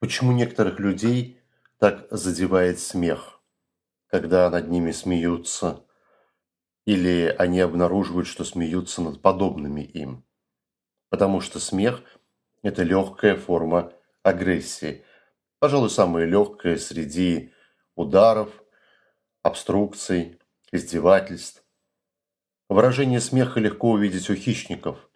Почему некоторых людей так задевает смех, когда над ними смеются, или они обнаруживают, что смеются над подобными им? Потому что смех – это легкая форма агрессии. Пожалуй, самая легкая среди ударов, обструкций, издевательств. Выражение смеха легко увидеть у хищников,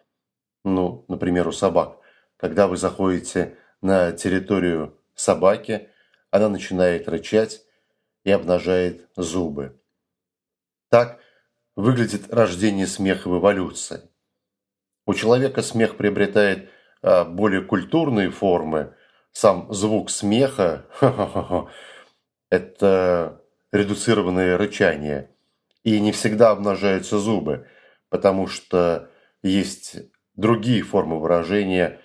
ну, например, у собак. Когда вы заходите на территорию собаки, она начинает рычать и обнажает зубы. Так выглядит рождение смеха в эволюции. У человека смех приобретает а, более культурные формы. Сам звук смеха – это редуцированное рычание. И не всегда обнажаются зубы, потому что есть другие формы выражения –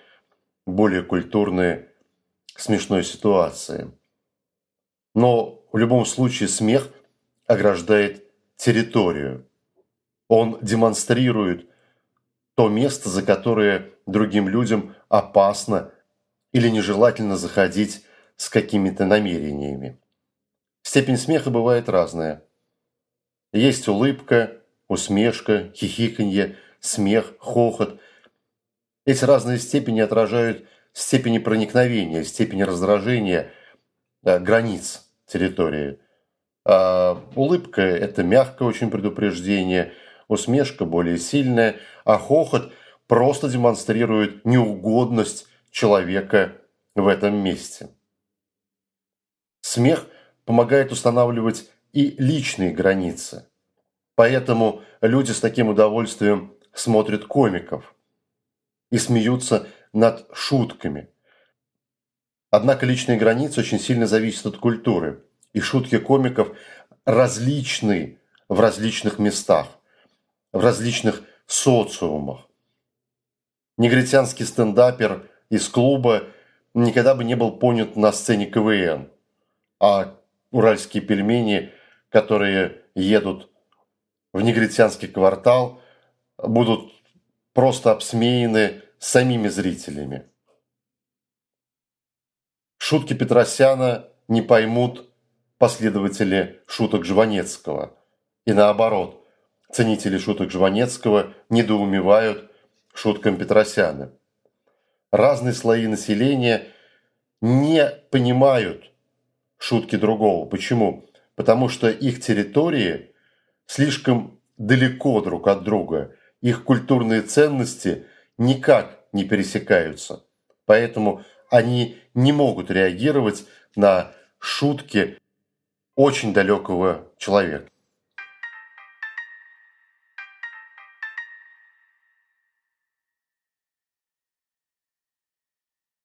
более культурные смешной ситуации. Но в любом случае смех ограждает территорию. Он демонстрирует то место, за которое другим людям опасно или нежелательно заходить с какими-то намерениями. Степень смеха бывает разная. Есть улыбка, усмешка, хихиканье, смех, хохот – эти разные степени отражают степени проникновения, степени раздражения да, границ территории. А улыбка – это мягкое очень предупреждение, усмешка более сильная, а хохот просто демонстрирует неугодность человека в этом месте. Смех помогает устанавливать и личные границы. Поэтому люди с таким удовольствием смотрят комиков – и смеются над шутками. Однако личные границы очень сильно зависят от культуры, и шутки комиков различны в различных местах, в различных социумах. Негритянский стендапер из клуба никогда бы не был понят на сцене КВН, а уральские пельмени, которые едут в негритянский квартал, будут просто обсмеяны самими зрителями. Шутки Петросяна не поймут последователи шуток Жванецкого. И наоборот, ценители шуток Жванецкого недоумевают шуткам Петросяна. Разные слои населения не понимают шутки другого. Почему? Потому что их территории слишком далеко друг от друга – их культурные ценности никак не пересекаются. Поэтому они не могут реагировать на шутки очень далекого человека.